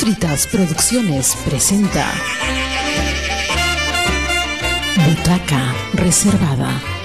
Postritas Producciones presenta Butaca Reservada.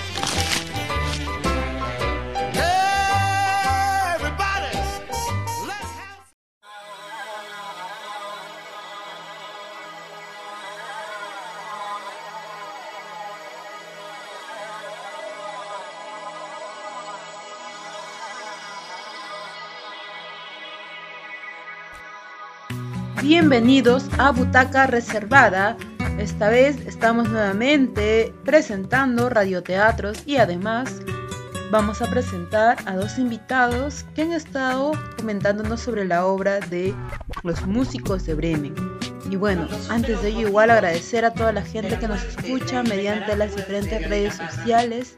Bienvenidos a Butaca Reservada. Esta vez estamos nuevamente presentando radioteatros y además vamos a presentar a dos invitados que han estado comentándonos sobre la obra de Los Músicos de Bremen. Y bueno, antes de ello igual agradecer a toda la gente que nos escucha mediante las diferentes redes sociales,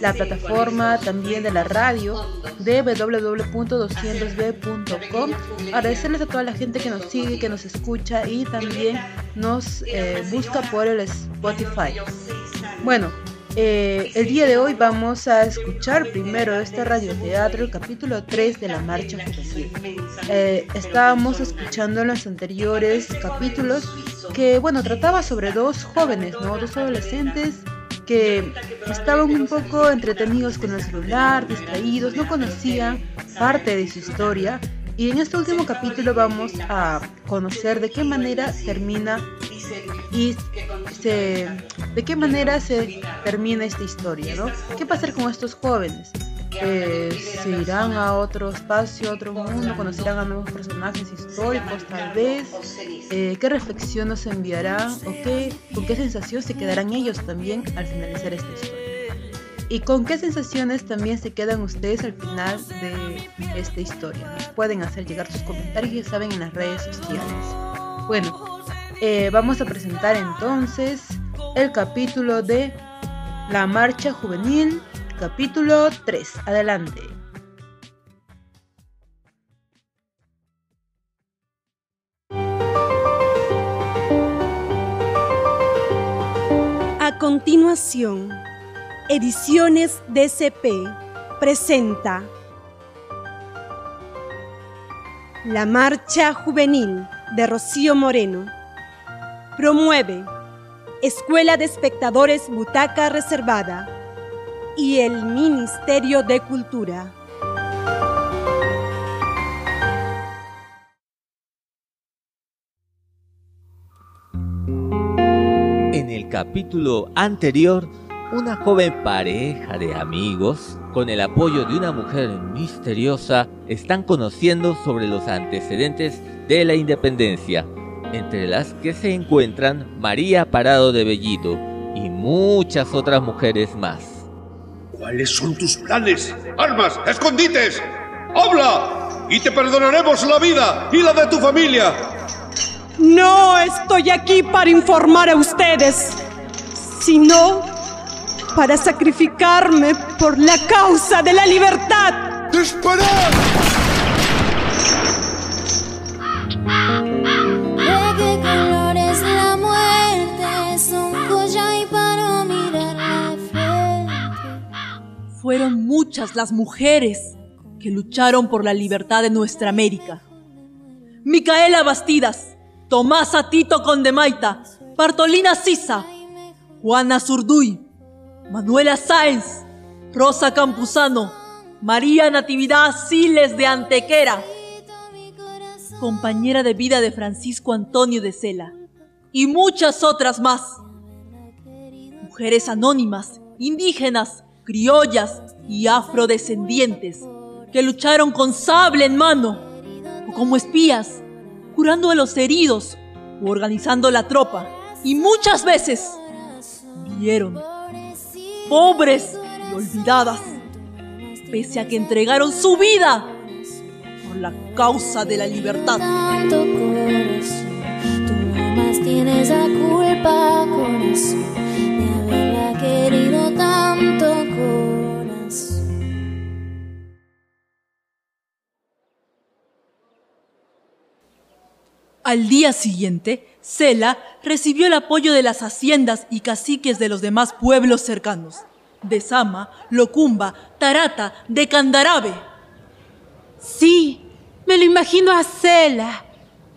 la plataforma también de la radio de www.200b.com. Agradecerles a toda la gente que nos sigue, que nos escucha y también nos eh, busca por el Spotify. Bueno, eh, el día de hoy vamos a escuchar primero este radioteatro, el capítulo 3 de la Marcha Juvenil. Eh, estábamos escuchando en los anteriores capítulos que, bueno, trataba sobre dos jóvenes. Dos adolescentes que estaban un poco entretenidos con el celular, distraídos, no conocían parte de su historia. Y en este último capítulo vamos a conocer de qué manera termina y se, de qué manera se termina esta historia, ¿no? ¿Qué hacer con estos jóvenes? Eh, se irán a otro espacio, a otro mundo, conocerán a nuevos personajes históricos tal vez, eh, qué reflexión nos enviarán o qué, con qué sensación se quedarán ellos también al finalizar esta historia. ¿Y con qué sensaciones también se quedan ustedes al final de esta historia? Pueden hacer llegar sus comentarios, ya saben, en las redes sociales. Bueno, eh, vamos a presentar entonces el capítulo de La Marcha Juvenil, capítulo 3. Adelante. A continuación, Ediciones DCP presenta La Marcha Juvenil de Rocío Moreno. Promueve Escuela de Espectadores Butaca Reservada y el Ministerio de Cultura. En el capítulo anterior, una joven pareja de amigos, con el apoyo de una mujer misteriosa, están conociendo sobre los antecedentes de la independencia, entre las que se encuentran María Parado de Bellido y muchas otras mujeres más. ¿Cuáles son tus planes? ¡Armas! ¡Escondites! ¡Habla! Y te perdonaremos la vida y la de tu familia. No estoy aquí para informar a ustedes, sino para sacrificarme por la causa de la libertad. ¡Disparad! Fueron muchas las mujeres que lucharon por la libertad de nuestra América. Micaela Bastidas, Tomasa Tito Condemaita, Bartolina Sisa, Juana Zurduy, Manuela Sáenz, Rosa Campuzano, María Natividad Siles de Antequera, compañera de vida de Francisco Antonio de Sela, y muchas otras más. Mujeres anónimas, indígenas, criollas y afrodescendientes que lucharon con sable en mano o como espías, curando a los heridos o organizando la tropa, y muchas veces vieron pobres y olvidadas, pese a que entregaron su vida por la causa de la libertad. Tú nomás tienes la culpa, corazón, de haberla querido tanto, corazón. Al día siguiente, Cela recibió el apoyo de las haciendas y caciques de los demás pueblos cercanos, de Sama, Locumba, Tarata, de Candarabe. Sí, me lo imagino a Cela,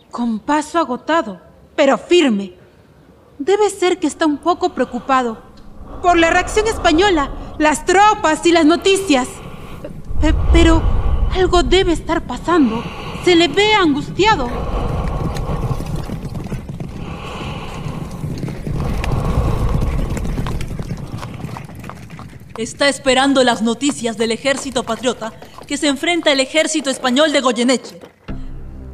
con paso agotado, pero firme. Debe ser que está un poco preocupado por la reacción española, las tropas y las noticias. Pe- pero algo debe estar pasando. Se le ve angustiado. Está esperando las noticias del ejército patriota que se enfrenta al ejército español de Goyeneche.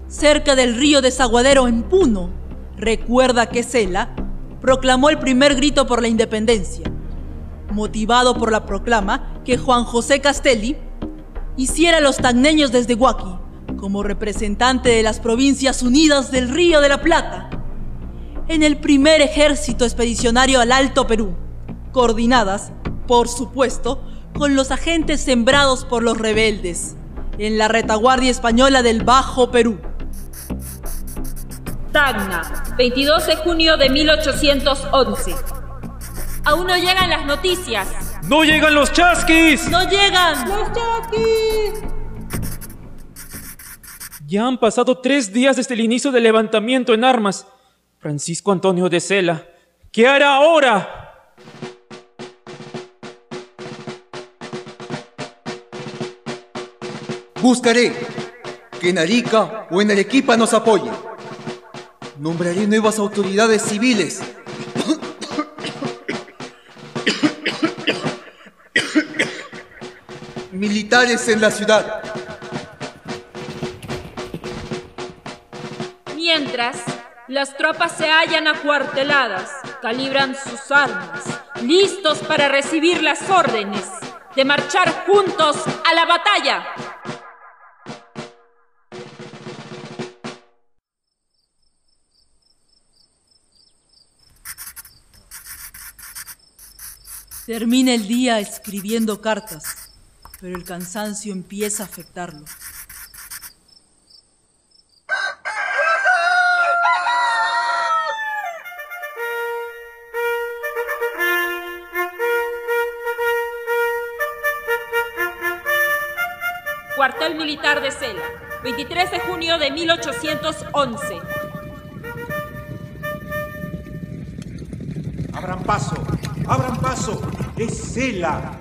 Cerca del río Desaguadero en Puno, recuerda que Cela proclamó el primer grito por la independencia, motivado por la proclama que Juan José Castelli hiciera a los tagneños desde Huaki como representante de las provincias unidas del Río de la Plata en el primer ejército expedicionario al Alto Perú, coordinadas, por supuesto, con los agentes sembrados por los rebeldes en la retaguardia española del Bajo Perú. Tacna, 22 de junio de 1811. Aún no llegan las noticias. ¡No llegan los chasquis! ¡No llegan! Ya han pasado tres días desde el inicio del levantamiento en armas. Francisco Antonio de Cela, ¿qué hará ahora? Buscaré que en Arica o en Arequipa nos apoyen. Nombraré nuevas autoridades civiles. Militares en la ciudad. Mientras, las tropas se hallan acuarteladas, calibran sus armas, listos para recibir las órdenes de marchar juntos a la batalla. Termina el día escribiendo cartas, pero el cansancio empieza a afectarlo. Cuartel Militar de Cela, 23 de junio de 1811. Abran paso, abran paso. Es Cela.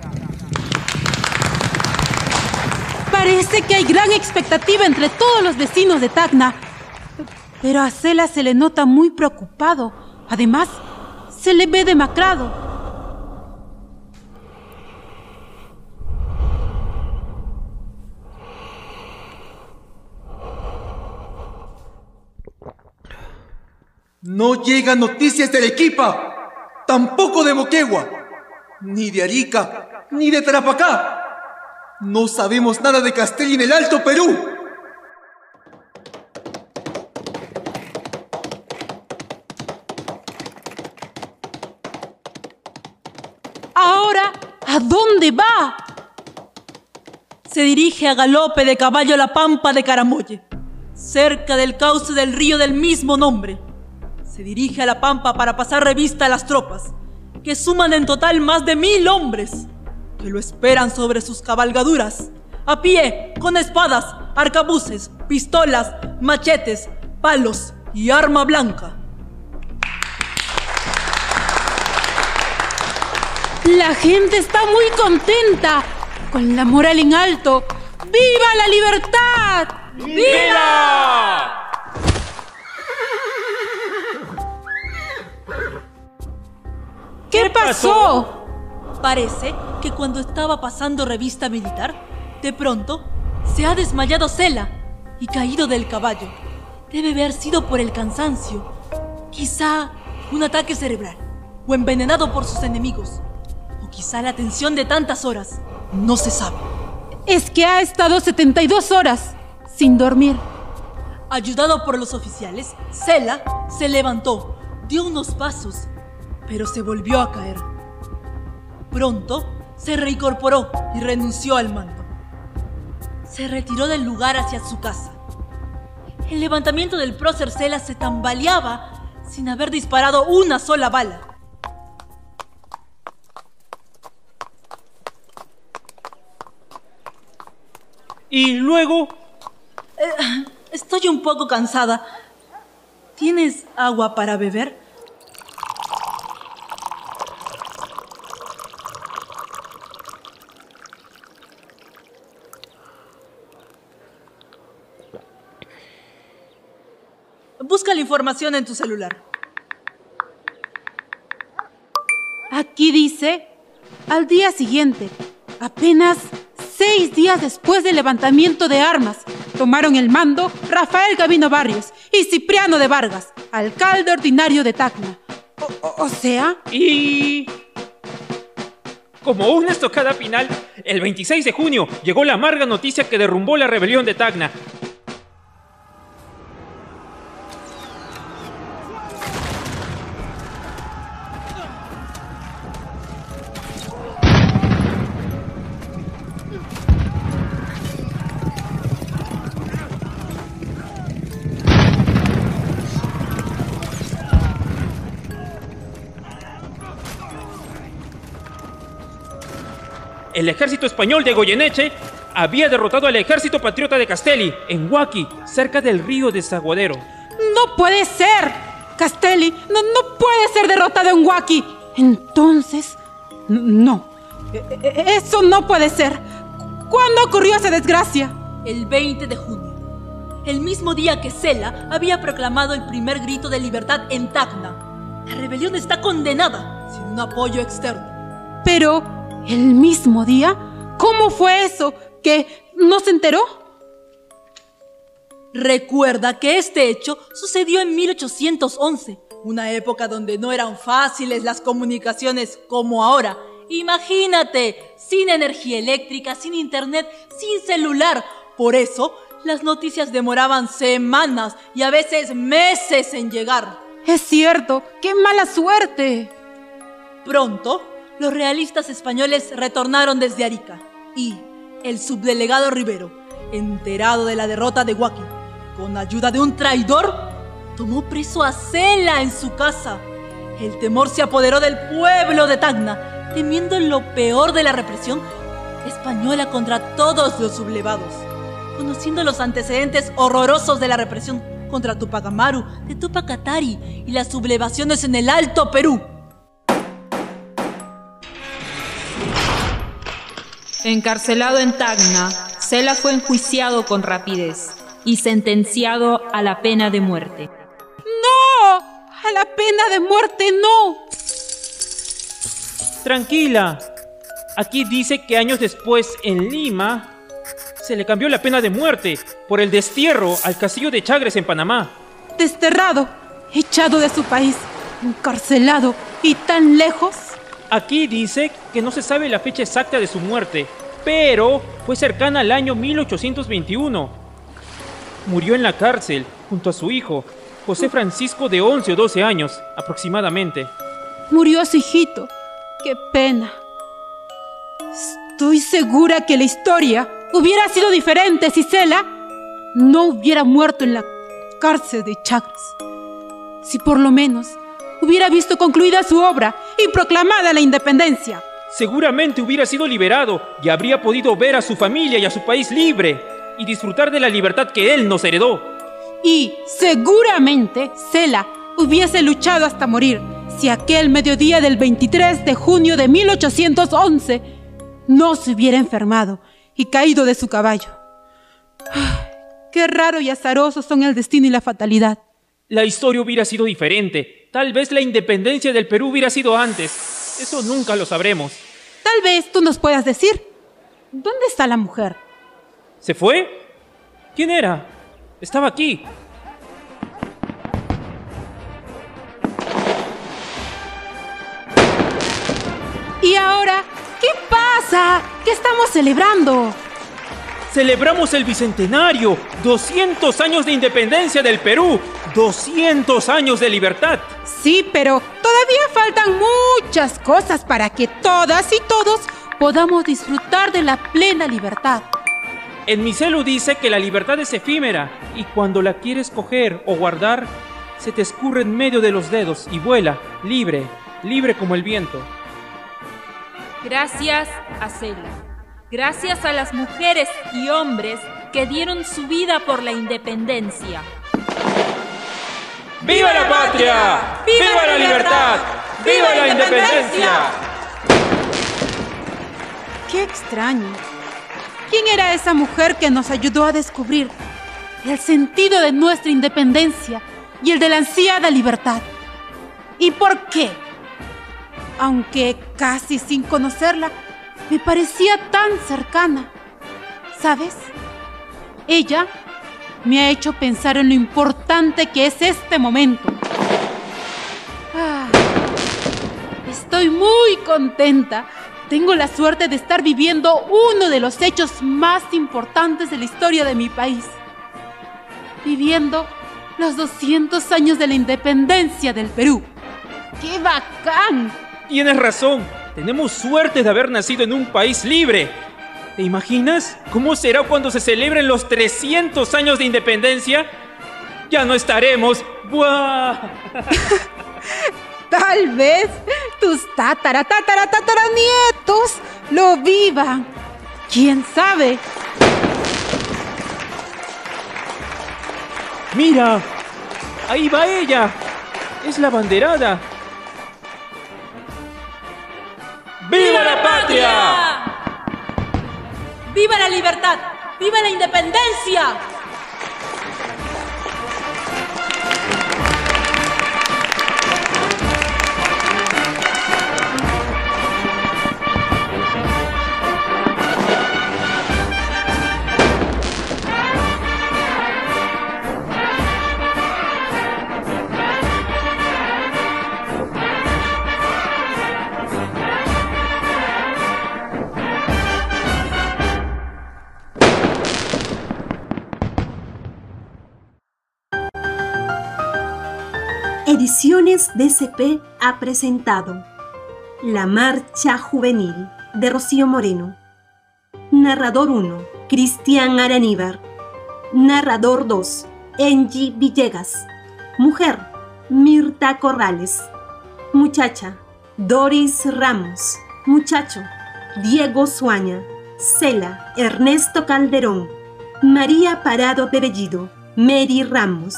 Parece que hay gran expectativa entre todos los vecinos de Tacna. Pero a Cela se le nota muy preocupado. Además, se le ve demacrado. No llegan noticias de Arequipa, tampoco de Moquegua, ni de Arica, ni de Tarapacá. No sabemos nada de Castelli en el Alto Perú. Ahora, ¿a dónde va? Se dirige a galope de caballo a la pampa de Caramolle, cerca del cauce del río del mismo nombre. Se dirige a la pampa para pasar revista a las tropas, que suman en total más de mil hombres, que lo esperan sobre sus cabalgaduras, a pie, con espadas, arcabuces, pistolas, machetes, palos y arma blanca. La gente está muy contenta, con la moral en alto. ¡Viva la libertad! ¡Viva! ¿Qué pasó? Parece que cuando estaba pasando revista militar, de pronto se ha desmayado Cela y caído del caballo. Debe haber sido por el cansancio, quizá un ataque cerebral, o envenenado por sus enemigos, o quizá la tensión de tantas horas. No se sabe. Es que ha estado 72 horas sin dormir. Ayudado por los oficiales, Cela se levantó, dio unos pasos, pero se volvió a caer. Pronto se reincorporó y renunció al mando. Se retiró del lugar hacia su casa. El levantamiento del prócer Cela se tambaleaba sin haber disparado una sola bala. Y luego, Eh, estoy un poco cansada. ¿Tienes agua para beber? Busca la información en tu celular. Aquí dice, al día siguiente, apenas seis días después del levantamiento de armas, tomaron el mando Rafael Gavino Barrios y Cipriano de Vargas, alcalde ordinario de Tacna. O, o sea... Y... Como una estocada final, el 26 de junio llegó la amarga noticia que derrumbó la rebelión de Tacna. El ejército español de Goyeneche había derrotado al ejército patriota de Castelli en Huaki, cerca del río de Zaguadero. ¡No puede ser! Castelli no, no puede ser derrotado en Huaki. Entonces, no. E, e, eso no puede ser. ¿Cuándo ocurrió esa desgracia? El 20 de junio. El mismo día que Cela había proclamado el primer grito de libertad en Tacna. La rebelión está condenada sin un apoyo externo. Pero ¿El mismo día? ¿Cómo fue eso? ¿Que no se enteró? Recuerda que este hecho sucedió en 1811, una época donde no eran fáciles las comunicaciones como ahora. Imagínate, sin energía eléctrica, sin internet, sin celular. Por eso, las noticias demoraban semanas y a veces meses en llegar. Es cierto, qué mala suerte. Pronto, los realistas españoles retornaron desde Arica y el subdelegado Rivero, enterado de la derrota de Huaki, con ayuda de un traidor, tomó preso a Cela en su casa. El temor se apoderó del pueblo de Tacna, temiendo lo peor de la represión española contra todos los sublevados. Conociendo los antecedentes horrorosos de la represión contra Tupac Amaru, de Tupac Katari y las sublevaciones en el Alto Perú, Encarcelado en Tacna, Cela fue enjuiciado con rapidez y sentenciado a la pena de muerte. ¡No! ¡A la pena de muerte no! Tranquila. Aquí dice que años después, en Lima, se le cambió la pena de muerte por el destierro al castillo de Chagres en Panamá. Desterrado, echado de su país, encarcelado y tan lejos. Aquí dice que no se sabe la fecha exacta de su muerte, pero fue cercana al año 1821. Murió en la cárcel junto a su hijo, José Francisco de 11 o 12 años aproximadamente. Murió su hijito. Qué pena. Estoy segura que la historia hubiera sido diferente si Cela no hubiera muerto en la cárcel de Chagres. Si por lo menos hubiera visto concluida su obra y proclamada la independencia. Seguramente hubiera sido liberado y habría podido ver a su familia y a su país libre y disfrutar de la libertad que él nos heredó. Y seguramente Cela hubiese luchado hasta morir si aquel mediodía del 23 de junio de 1811 no se hubiera enfermado y caído de su caballo. Qué raro y azaroso son el destino y la fatalidad. La historia hubiera sido diferente. Tal vez la independencia del Perú hubiera sido antes. Eso nunca lo sabremos. Tal vez tú nos puedas decir. ¿Dónde está la mujer? ¿Se fue? ¿Quién era? Estaba aquí. ¿Y ahora? ¿Qué pasa? ¿Qué estamos celebrando? Celebramos el Bicentenario, 200 años de independencia del Perú, 200 años de libertad. Sí, pero todavía faltan muchas cosas para que todas y todos podamos disfrutar de la plena libertad. En mi celu dice que la libertad es efímera y cuando la quieres coger o guardar, se te escurre en medio de los dedos y vuela, libre, libre como el viento. Gracias a Cela. Gracias a las mujeres y hombres que dieron su vida por la independencia. ¡Viva la patria! ¡Viva la libertad! ¡Viva la independencia! Qué extraño. ¿Quién era esa mujer que nos ayudó a descubrir el sentido de nuestra independencia y el de la ansiada libertad? ¿Y por qué? Aunque casi sin conocerla, me parecía tan cercana. ¿Sabes? Ella me ha hecho pensar en lo importante que es este momento. Ah, estoy muy contenta. Tengo la suerte de estar viviendo uno de los hechos más importantes de la historia de mi país. Viviendo los 200 años de la independencia del Perú. ¡Qué bacán! Tienes razón. Tenemos suerte de haber nacido en un país libre. ¿Te imaginas cómo será cuando se celebren los 300 años de independencia? Ya no estaremos. ¡Buah! Tal vez tus tatara, tatara, tatara nietos lo vivan. ¿Quién sabe? Mira, ahí va ella. Es la banderada. ¡Viva la patria! ¡Viva la libertad! ¡Viva la independencia! DCP ha presentado La Marcha Juvenil de Rocío Moreno. Narrador 1, Cristian Araníbar. Narrador 2, Angie Villegas. Mujer, Mirta Corrales. Muchacha, Doris Ramos. Muchacho, Diego Suaña. Cela, Ernesto Calderón. María Parado de Bellido. Mary Ramos.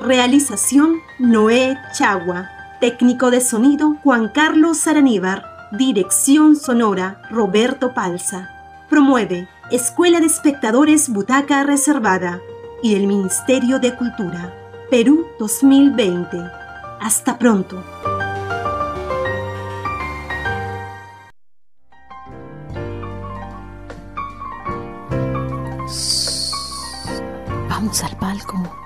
Realización Noé Chagua. Técnico de sonido Juan Carlos Araníbar. Dirección sonora Roberto Palza. Promueve Escuela de Espectadores Butaca Reservada y el Ministerio de Cultura. Perú 2020. Hasta pronto. Vamos al palco.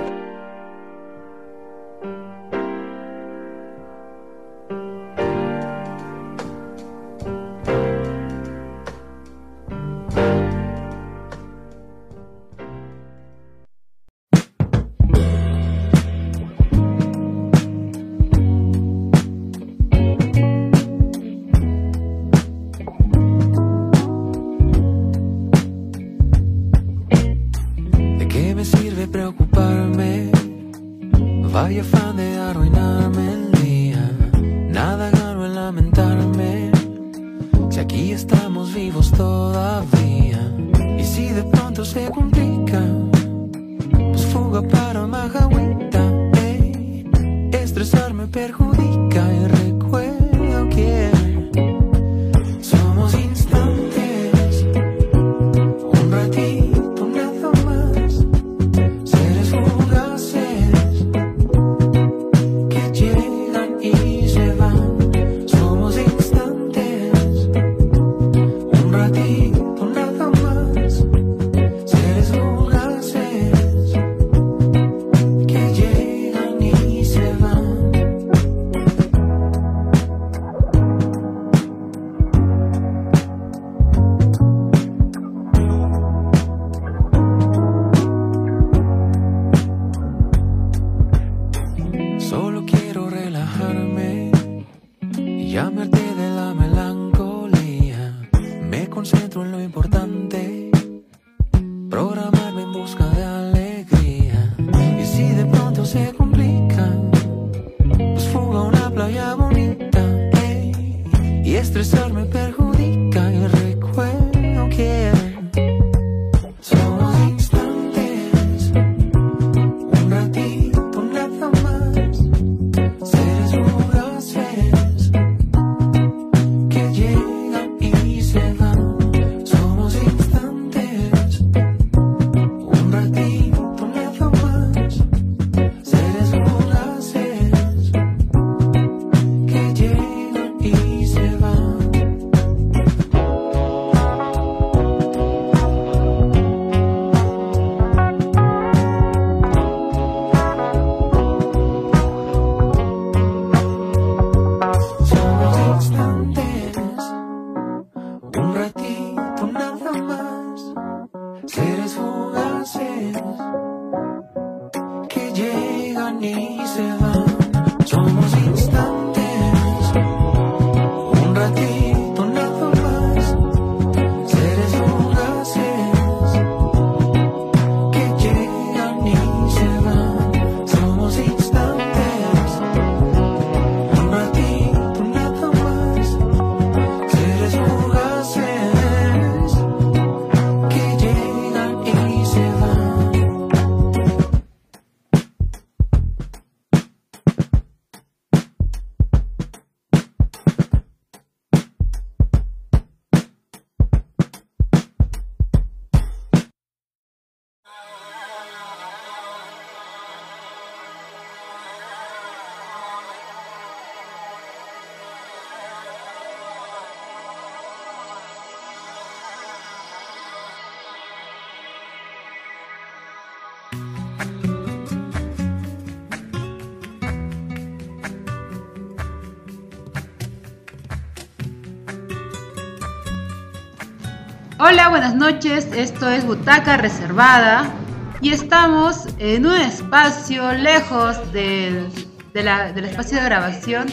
Hola, buenas noches. Esto es Butaca Reservada y estamos en un espacio lejos del, de la- del espacio de grabación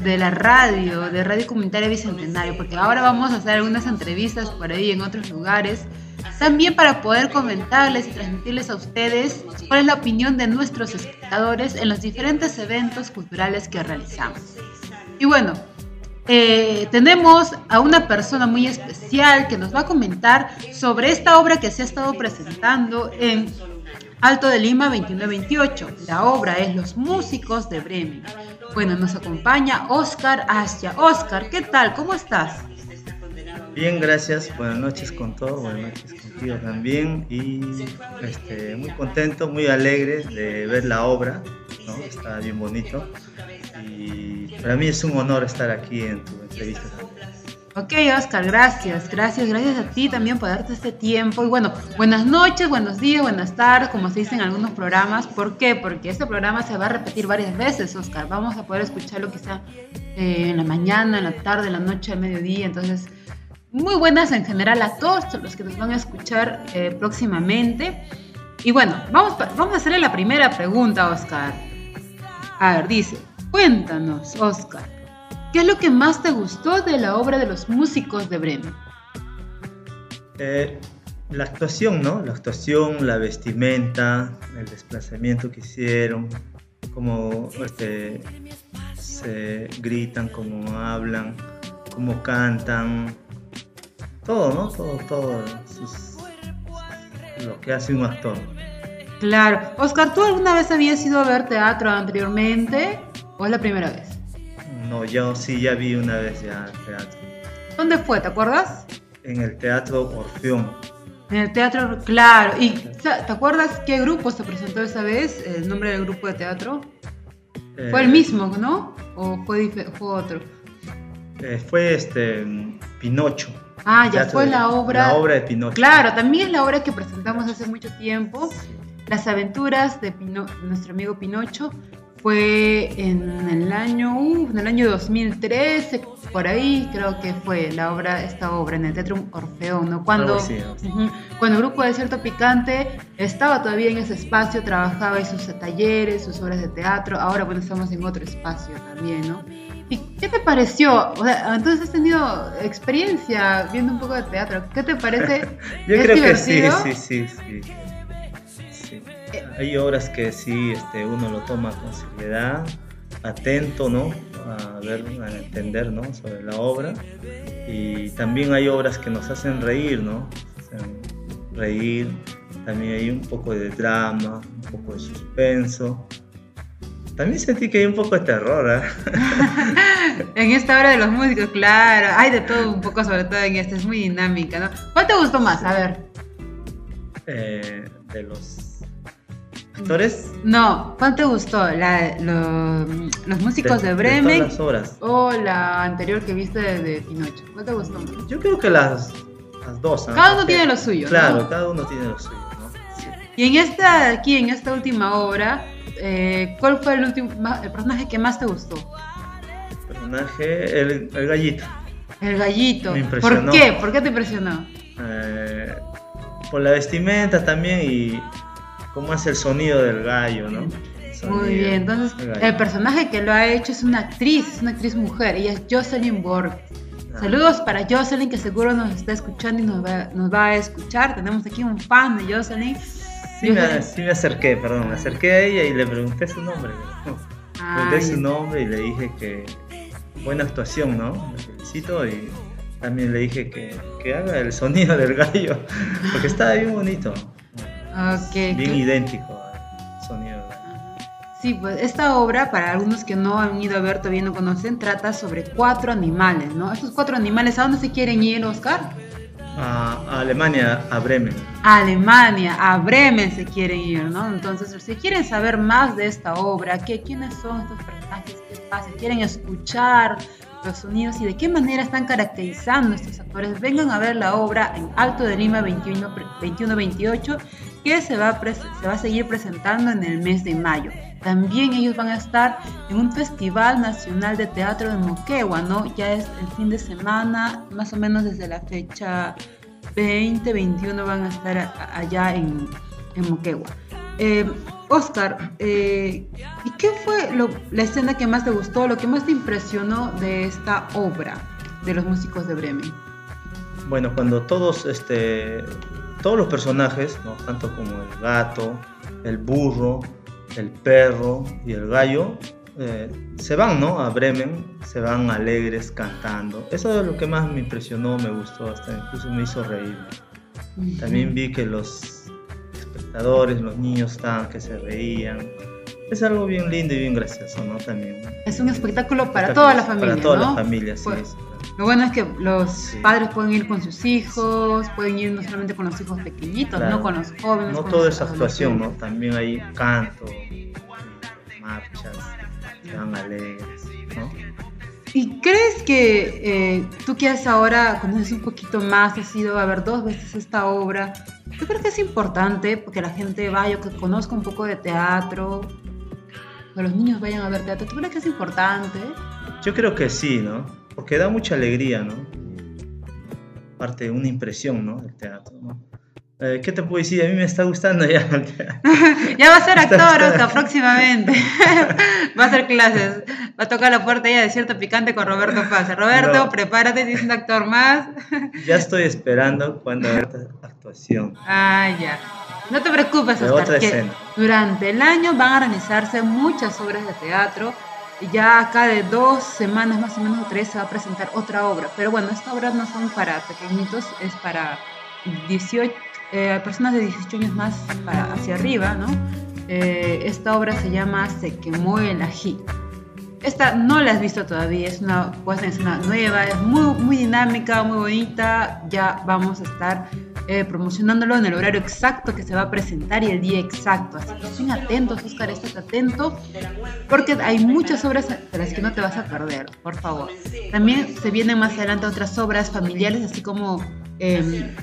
de la radio, de Radio Comunitaria Bicentenario, porque ahora vamos a hacer algunas entrevistas por ahí en otros lugares, también para poder comentarles y transmitirles a ustedes cuál es la opinión de nuestros espectadores en los diferentes eventos culturales que realizamos. Y bueno, eh, tenemos a una persona muy especial que nos va a comentar sobre esta obra que se ha estado presentando en Alto de Lima 2928. La obra es Los Músicos de Bremen. Bueno, nos acompaña Oscar Asia. Oscar, ¿qué tal? ¿Cómo estás? Bien, gracias. Buenas noches con todos. Buenas noches contigo también. Y este, muy contento, muy alegre de ver la obra. Está bien bonito. Y para mí es un honor estar aquí en tu entrevista. Ok, Oscar, gracias, gracias, gracias a ti también por darte este tiempo. Y bueno, buenas noches, buenos días, buenas tardes, como se dice en algunos programas. ¿Por qué? Porque este programa se va a repetir varias veces, Oscar. Vamos a poder escucharlo quizá eh, en la mañana, en la tarde, en la noche, al mediodía. Entonces, muy buenas en general a todos los que nos van a escuchar eh, próximamente. Y bueno, vamos, vamos a hacerle la primera pregunta, Oscar. A ver, dice, cuéntanos, Oscar, ¿qué es lo que más te gustó de la obra de los músicos de Bremen? Eh, la actuación, ¿no? La actuación, la vestimenta, el desplazamiento que hicieron, cómo este, se gritan, cómo hablan, cómo cantan, todo, ¿no? Todo, todo lo que hace un actor. Claro. Oscar, ¿tú alguna vez habías ido a ver teatro anteriormente o es la primera vez? No, yo sí ya vi una vez ya teatro. ¿Dónde fue? ¿Te acuerdas? En el teatro Orfeón. En el teatro, claro. ¿Y te acuerdas qué grupo se presentó esa vez? ¿El nombre del grupo de teatro? Fue el Eh, mismo, ¿no? ¿O fue, fue otro? eh, fue este Pinocho. Ah, ya fue de- la obra. La obra de Pinocho. Claro, también es la obra que presentamos hace mucho tiempo. Las aventuras de Pino- nuestro amigo Pinocho fue en el año, uh, en el año 2013, por ahí creo que fue la obra, esta obra en el Teatro Orfeón, ¿no? Cuando, cuando el grupo Desierto Picante estaba todavía en ese espacio, trabajaba en sus talleres, sus obras de teatro, ahora bueno, estamos en otro espacio también, ¿no? ¿Y qué te pareció? O sea, entonces has tenido experiencia viendo un poco de teatro. ¿Qué te parece? Yo ¿Es creo que sí, divertido? sí, sí, sí. Hay obras que sí este, uno lo toma con seriedad, atento, ¿no? A ver, a entender, ¿no? Sobre la obra. Y también hay obras que nos hacen reír, ¿no? Hacen reír. También hay un poco de drama, un poco de suspenso. También sentí que hay un poco de terror, ¿eh? En esta hora de los músicos, claro. Hay de todo un poco, sobre todo en esta. Es muy dinámica, ¿no? ¿Cuál te gustó más? A ver. Eh, de los actores. No, ¿cuál te gustó? La, lo- los músicos de, de Bremen todas las obras. o la anterior que viste de, de Pinocho. ¿Cuál te gustó más? Yo creo que las, las dos. ¿no? Cada uno tiene lo suyo, ¿no? Claro, cada uno tiene lo suyo, ¿no? Y en esta, aquí, en esta última obra, eh, ¿cuál fue el último, el personaje que más te gustó? Personaje, el, el gallito. El gallito. Me ¿Por impresionó. qué? ¿Por qué te impresionó? Eh, por la vestimenta también y cómo es el sonido del gallo, ¿no? Sonido Muy bien, entonces el personaje que lo ha hecho es una actriz, es una actriz mujer, ella es Jocelyn Borg. Saludos para Jocelyn que seguro nos está escuchando y nos va, nos va a escuchar. Tenemos aquí un fan de Jocelyn. Sí me, sí me acerqué, perdón, me acerqué a ella y le pregunté su nombre. Ay. Pregunté su nombre y le dije que buena actuación, ¿no? Le felicito y también le dije que, que haga el sonido del gallo, porque estaba bien bonito, Ok, bien cl- idéntico al sonido. Sí, pues esta obra, para algunos que no han ido a ver, todavía no conocen, trata sobre cuatro animales, ¿no? Estos cuatro animales, ¿a dónde se quieren ir, Oscar? A, Alemania, a Bremen. A Alemania, a Bremen se quieren ir, ¿no? Entonces, si quieren saber más de esta obra, ¿qué, quiénes son estos personajes, qué pasa, quieren escuchar los sonidos y de qué manera están caracterizando estos actores, vengan a ver la obra en Alto de Lima 21 21-28, que se va, se va a seguir presentando en el mes de mayo. También ellos van a estar en un Festival Nacional de Teatro de Moquegua, ¿no? Ya es el fin de semana, más o menos desde la fecha 20, 21 van a estar allá en, en Moquegua. Eh, Oscar, eh, ¿y qué fue la escena que más te gustó, lo que más te impresionó de esta obra de los músicos de Bremen? Bueno, cuando todos, este, todos los personajes, ¿no? tanto como el gato, el burro, el perro y el gallo, eh, se van ¿no? a Bremen, se van alegres cantando. Eso es lo que más me impresionó, me gustó, hasta incluso me hizo reír. También vi que los espectadores, los niños estaban que se reían. Es algo bien lindo y bien gracioso, ¿no? También. Es un espectáculo para toda la familia, Para toda ¿no? la familia, sí. Pues, Lo bueno es que los padres pueden ir con sus hijos, pueden ir no solamente con los hijos pequeñitos, Claro. no con los jóvenes. No todo es actuación, ¿no? También hay canto, marchas, se van alegres, ¿no? ¿Y crees que eh, tú que has ahora conoces un poquito más, has ido a ver dos veces esta obra, yo creo que es importante porque la gente vaya, que conozca un poco de teatro, que los niños vayan a ver teatro, ¿tú crees que es importante? Yo creo que sí, ¿no? Porque da mucha alegría, ¿no? Parte de una impresión, ¿no? Del teatro, ¿no? Eh, ¿Qué te puedo decir? A mí me está gustando ya. Ya va a ser actor, Oscar, próximamente. va a hacer clases. Va a tocar la puerta ya de cierto picante con Roberto Paz. Roberto, No. prepárate, tienes un actor más. Ya estoy esperando cuando haga actuación. Ah, ya. No te preocupes, Oscar, que durante el año van a realizarse muchas obras de teatro. Y ya acá de dos semanas más o menos o tres se va a presentar otra obra. Pero bueno, estas obras no son para pequeñitos, es para 18, eh, personas de 18 años más para hacia arriba, ¿no? Eh, esta obra se llama Se quemó el ají. Esta no la has visto todavía, es una puesta en escena nueva, es muy, muy dinámica, muy bonita. Ya vamos a estar eh, promocionándolo en el horario exacto que se va a presentar y el día exacto. Así que estén atentos, Oscar, estés atento, porque hay muchas obras de las que no te vas a perder, por favor. También se vienen más adelante otras obras familiares, así como eh,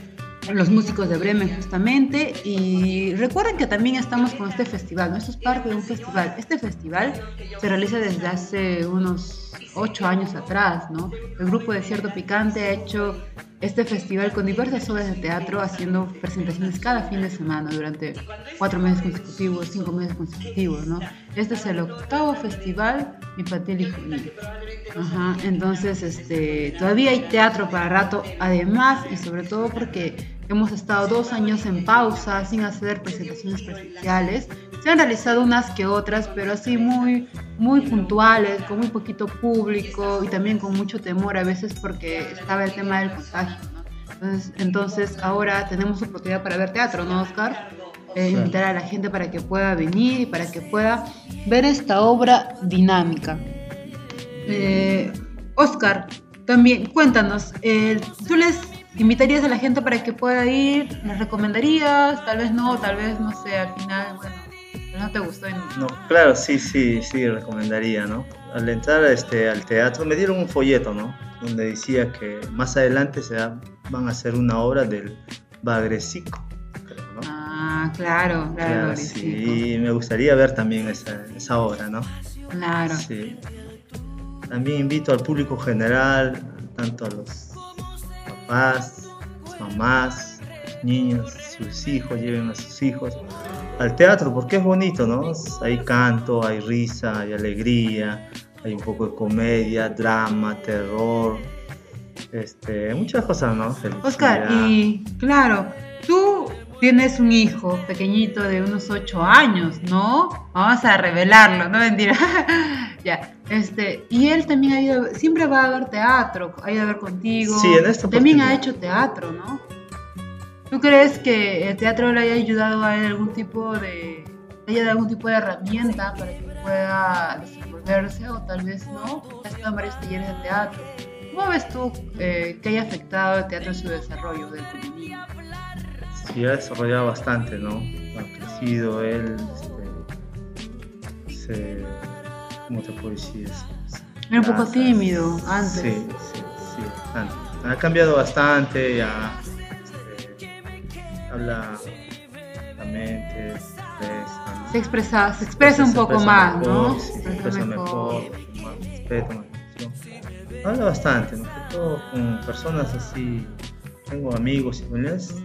los músicos de Bremen justamente. Y recuerden que también estamos con este festival, ¿no? Es parte de un festival. Este festival se realiza desde hace unos ocho años atrás, ¿no? El grupo Desierto Picante ha hecho este festival con diversas obras de teatro, haciendo presentaciones cada fin de semana durante cuatro meses consecutivos, cinco meses consecutivos, ¿no? Este es el octavo festival infantil y juvenil. Ajá, entonces, este, todavía hay teatro para rato, además y sobre todo porque hemos estado dos años en pausa sin hacer presentaciones presenciales. Se han realizado unas que otras, pero así muy, muy puntuales, con muy poquito público y también con mucho temor a veces porque estaba el tema del contagio. ¿no? Entonces, entonces ahora tenemos oportunidad para ver teatro, ¿no, Oscar? Eh, invitar a la gente para que pueda venir y para que pueda ver esta obra dinámica. Eh, Oscar, también cuéntanos, eh, ¿tú les invitarías a la gente para que pueda ir? ¿Les recomendarías? Tal vez no, tal vez no sé, al final, bueno, no te gustó. No, claro, sí, sí, sí, recomendaría, ¿no? Al entrar este, al teatro me dieron un folleto, ¿no? Donde decía que más adelante se va- van a hacer una obra del Bagrecico. Ah, claro, claro, sí, me gustaría ver también esa, esa obra, ¿no? Claro. Sí. También invito al público general, tanto a los papás, mamás, niños, sus hijos, lleven a sus hijos al teatro, porque es bonito, ¿no? Hay canto, hay risa, hay alegría, hay un poco de comedia, drama, terror, este, muchas cosas, ¿no? Oscar, y claro, tienes un hijo pequeñito de unos 8 años, ¿no? Vamos a revelarlo, no mentira. ya, este, y él también ha ido, siempre va a ver teatro, ha ido a ver contigo. Sí, en esta También ha hecho teatro, ¿no? ¿Tú crees que el teatro le haya ayudado a él algún tipo de, haya dado algún tipo de herramienta para que pueda desenvolverse o tal vez no? Ha estado en varios talleres de teatro. ¿Cómo ves tú eh, que haya afectado el teatro en su desarrollo del niño? Sí, ha desarrollado bastante, ¿no? Ha crecido él, este, se, ¿cómo te puedo decir? Era un poco tímido antes. Sí, sí, sí, bastante. Ha cambiado bastante, ya este, habla la mente, se expresa, se expresa un poco más, ¿no? Se expresa mejor, más respeto, más atención. Habla bastante, ¿no? todo con personas así, tengo amigos y familiares,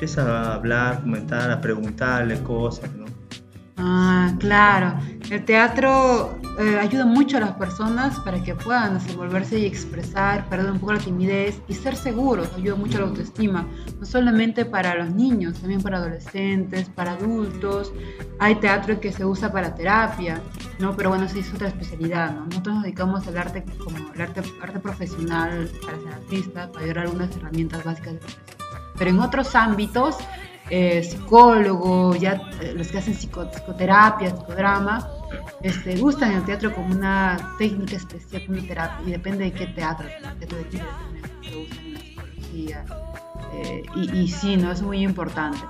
empieza a hablar, comentar, a preguntarle cosas, ¿no? Ah, claro. El teatro eh, ayuda mucho a las personas para que puedan desenvolverse y expresar, perder un poco la timidez y ser seguros. Ayuda mucho a la autoestima, no solamente para los niños, también para adolescentes, para adultos. Hay teatro que se usa para terapia, ¿no? Pero bueno, sí es otra especialidad, ¿no? Nosotros nos dedicamos al arte como el arte, arte profesional para ser artista, para dar algunas herramientas básicas de profesión. Pero en otros ámbitos eh, psicólogo, ya eh, los que hacen psicoterapia, psicodrama, este, gustan el teatro como una técnica especial, como terapia, y depende de qué teatro, teatro de se usa en la psicología, eh, y, y sí, ¿no? Es muy importante.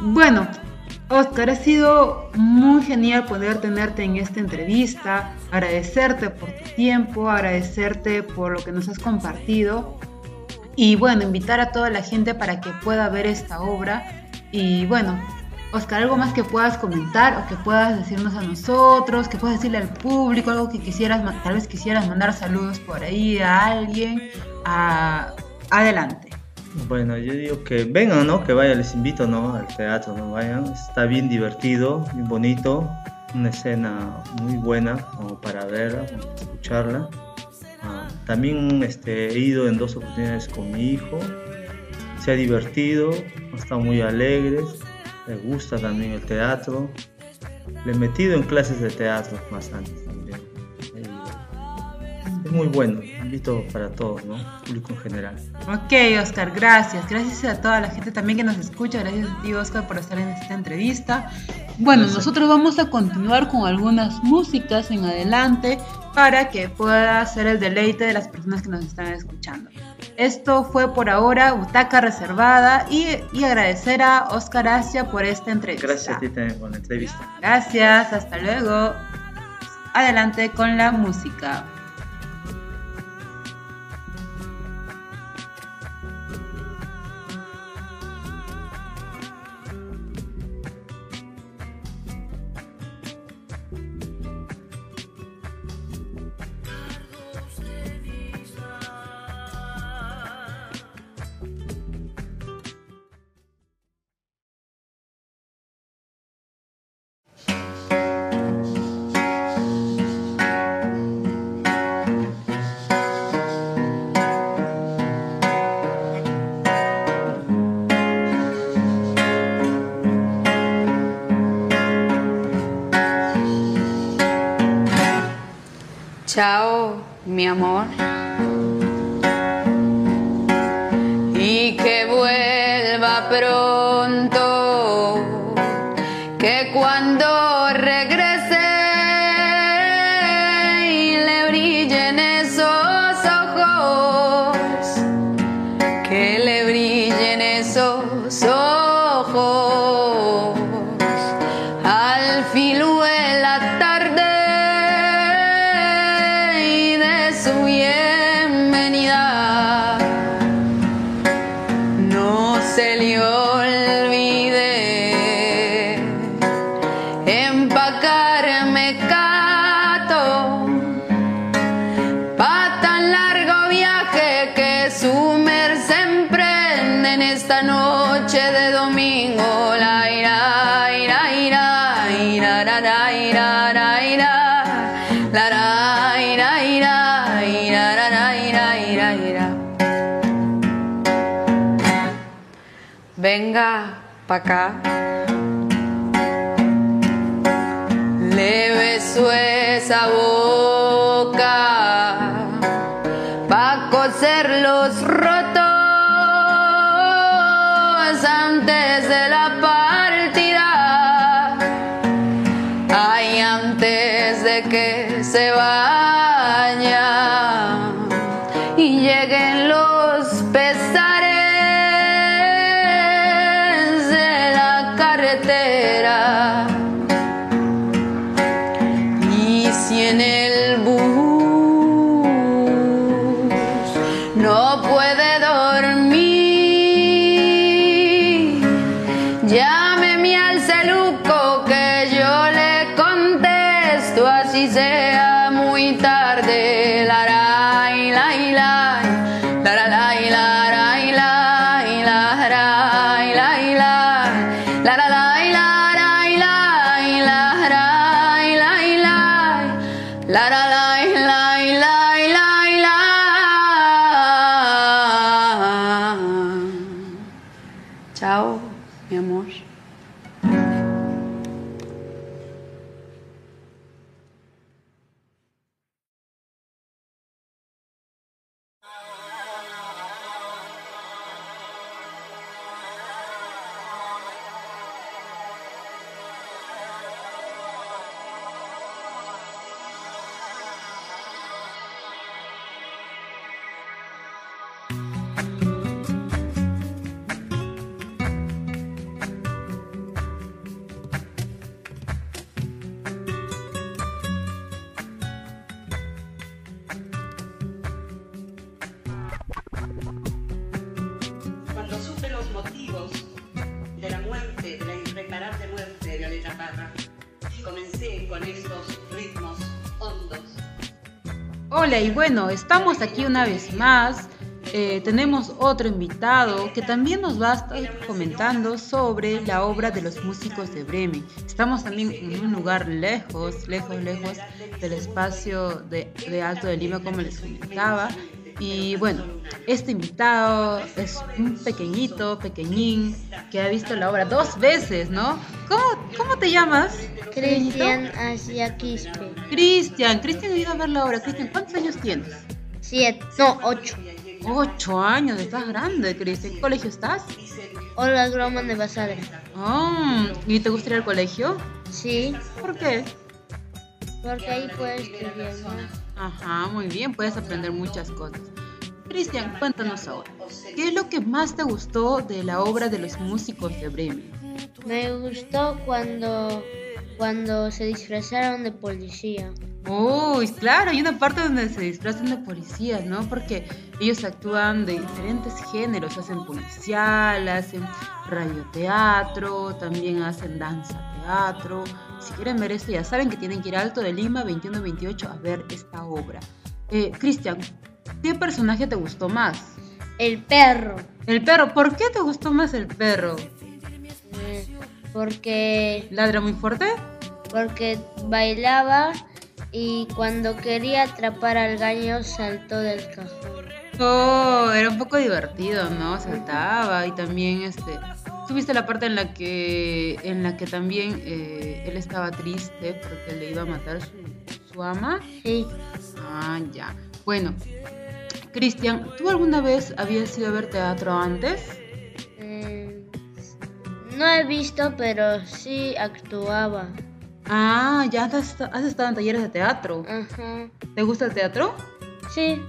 Bueno, Oscar, ha sido muy genial poder tenerte en esta entrevista, agradecerte por tu tiempo, agradecerte por lo que nos has compartido y bueno, invitar a toda la gente para que pueda ver esta obra. Y bueno, Oscar, algo más que puedas comentar o que puedas decirnos a nosotros, que puedas decirle al público, algo que quisieras, tal vez quisieras mandar saludos por ahí a alguien. adelante. Bueno, yo digo que vengan, ¿no? Que vayan, les invito, ¿no? Al teatro, ¿no? Vayan, está bien divertido, bien bonito, una escena muy buena como para verla, escucharla. También este, he ido en dos oportunidades con mi hijo, se ha divertido, ha estado muy alegre, le gusta también el teatro, le he metido en clases de teatro más antes también. Muy bueno, invito para todos, ¿no? Público en general. Ok, Oscar, gracias. Gracias a toda la gente también que nos escucha. Gracias a ti, Oscar, por estar en esta entrevista. Bueno, nosotros vamos a continuar con algunas músicas en adelante para que pueda ser el deleite de las personas que nos están escuchando. Esto fue por ahora Butaca Reservada y, y agradecer a Oscar Asia por esta entrevista. Gracias a ti también por la entrevista. Gracias, hasta luego. Adelante con la música. Mi amor. Acá. Le beso esa boca pa' coser los rotos antes de la partida. Y bueno, estamos aquí una vez más. Eh, tenemos otro invitado que también nos va a estar comentando sobre la obra de los músicos de Bremen. Estamos también en un lugar lejos, lejos, lejos del espacio de, de Alto de Lima, como les comentaba. Y bueno, este invitado es un pequeñito, pequeñín, que ha visto la obra dos veces, ¿no? ¿Cómo, cómo te llamas? Cristian Asia Quispe. Cristian, Cristian ha ido a ver la obra. Cristian, ¿cuántos años tienes? Siete, no, ocho. Ocho años, estás grande, Cristian. ¿En qué colegio estás? Hola, Groman de Basadre. Oh, ¿Y te gusta ir al colegio? Sí. ¿Por qué? Porque ahí puedes estudiar más. Ajá, muy bien, puedes aprender muchas cosas. Cristian, cuéntanos ahora, ¿qué es lo que más te gustó de la obra de los músicos de Bremen? Me gustó cuando, cuando se disfrazaron de policía. Uy, claro, hay una parte donde se disfrazan de policías, ¿no? Porque ellos actúan de diferentes géneros, hacen policial, hacen radioteatro, también hacen danza teatro. Si quieren ver esto, ya saben que tienen que ir a Alto de Lima 21-28 a ver esta obra. Eh, Cristian, ¿qué personaje te gustó más? El perro. El perro, ¿por qué te gustó más el perro? Porque... ¿Ladra muy fuerte? Porque bailaba y cuando quería atrapar al gallo saltó del cajón. Oh, era un poco divertido, ¿no? Saltaba y también este tuviste la parte en la que en la que también eh, él estaba triste porque le iba a matar su, su ama. Sí. Ah, ya. Bueno, Cristian, ¿tú alguna vez habías ido a ver teatro antes? Eh, no he visto, pero sí actuaba. Ah, ya has, has estado en talleres de teatro. Ajá. ¿Te gusta el teatro? Sí.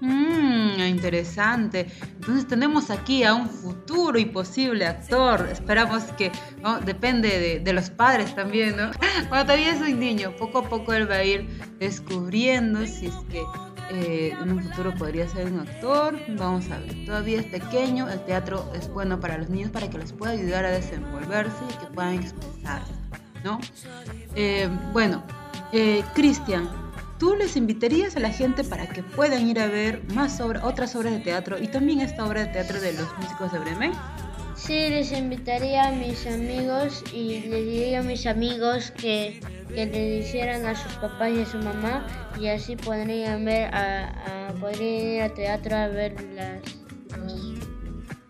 Mmm, interesante. Entonces tenemos aquí a un futuro y posible actor. Esperamos que, ¿no? depende de, de, los padres también, ¿no? Bueno, todavía es un niño. Poco a poco él va a ir descubriendo si es que eh, en un futuro podría ser un actor. Vamos a ver. Todavía es pequeño. El teatro es bueno para los niños para que les pueda ayudar a desenvolverse y que puedan expresarse, ¿no? Eh, bueno, eh, Cristian. ¿Tú les invitarías a la gente para que puedan ir a ver más obra, otras obras de teatro y también esta obra de teatro de los músicos de Bremen? Sí, les invitaría a mis amigos y les diría a mis amigos que, que le hicieran a sus papás y a su mamá y así podrían ver a, a- podrían ir al teatro a ver las los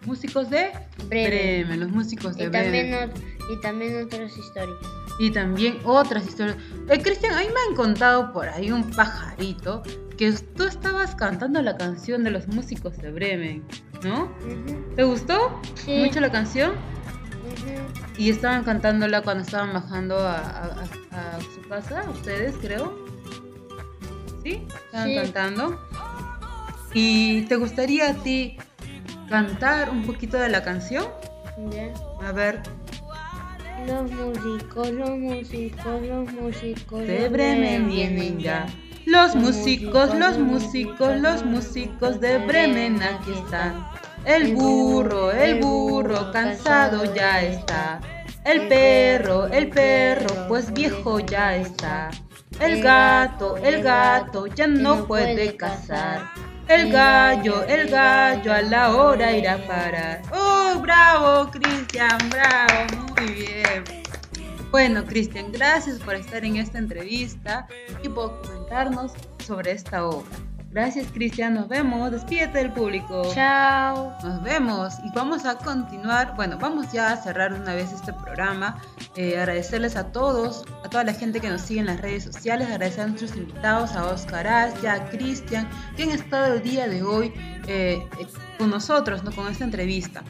Músicos de Bremen. Bremen, los músicos de y también y también otras historias. Y también otras historias. Eh, Cristian, a mí me han contado por ahí un pajarito que tú estabas cantando la canción de los músicos de Bremen, ¿no? ¿Te gustó Sí. mucho la canción? Y estaban cantándola cuando estaban bajando a, a- a- a su casa, ustedes creo. ¿Sí? Estaban Sí. cantando. ¿Y te gustaría a ti cantar un poquito de la canción? Ya. A ver, Los músicos, los músicos, los músicos de Bremen vienen ya. Los músicos, los músicos, los músicos de Bremen aquí están. El burro, el burro, cansado ya está. El perro, el perro, pues viejo ya está. El gato, el gato, ya no puede cazar. El gallo, el gallo, a la hora irá a parar. ¡Oh, bravo, Cristian! ¡Bravo! Muy bien. Bueno, Cristian, gracias por estar en esta entrevista y por comentarnos sobre esta obra. Gracias, Cristian. Nos vemos. Despídete del público. Chao. Nos vemos y vamos a continuar. Bueno, vamos ya a cerrar una vez este programa. Eh, agradecerles a todos, a toda la gente que nos sigue en las redes sociales. Agradecer a nuestros invitados, a Oscar Asya, a Cristian, que han estado el día de hoy eh, eh, con nosotros, ¿no? con esta entrevista.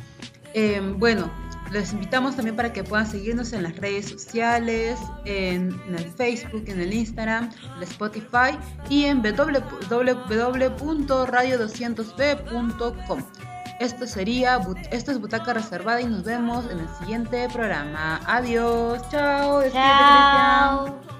Eh, bueno, les invitamos también para que puedan seguirnos en las redes sociales, en, el Facebook, en el Instagram, en el Spotify y en www.radio200b.com. Esto sería, esto es Butaca Reservada y nos vemos en el siguiente programa. Adiós, chao, Chao.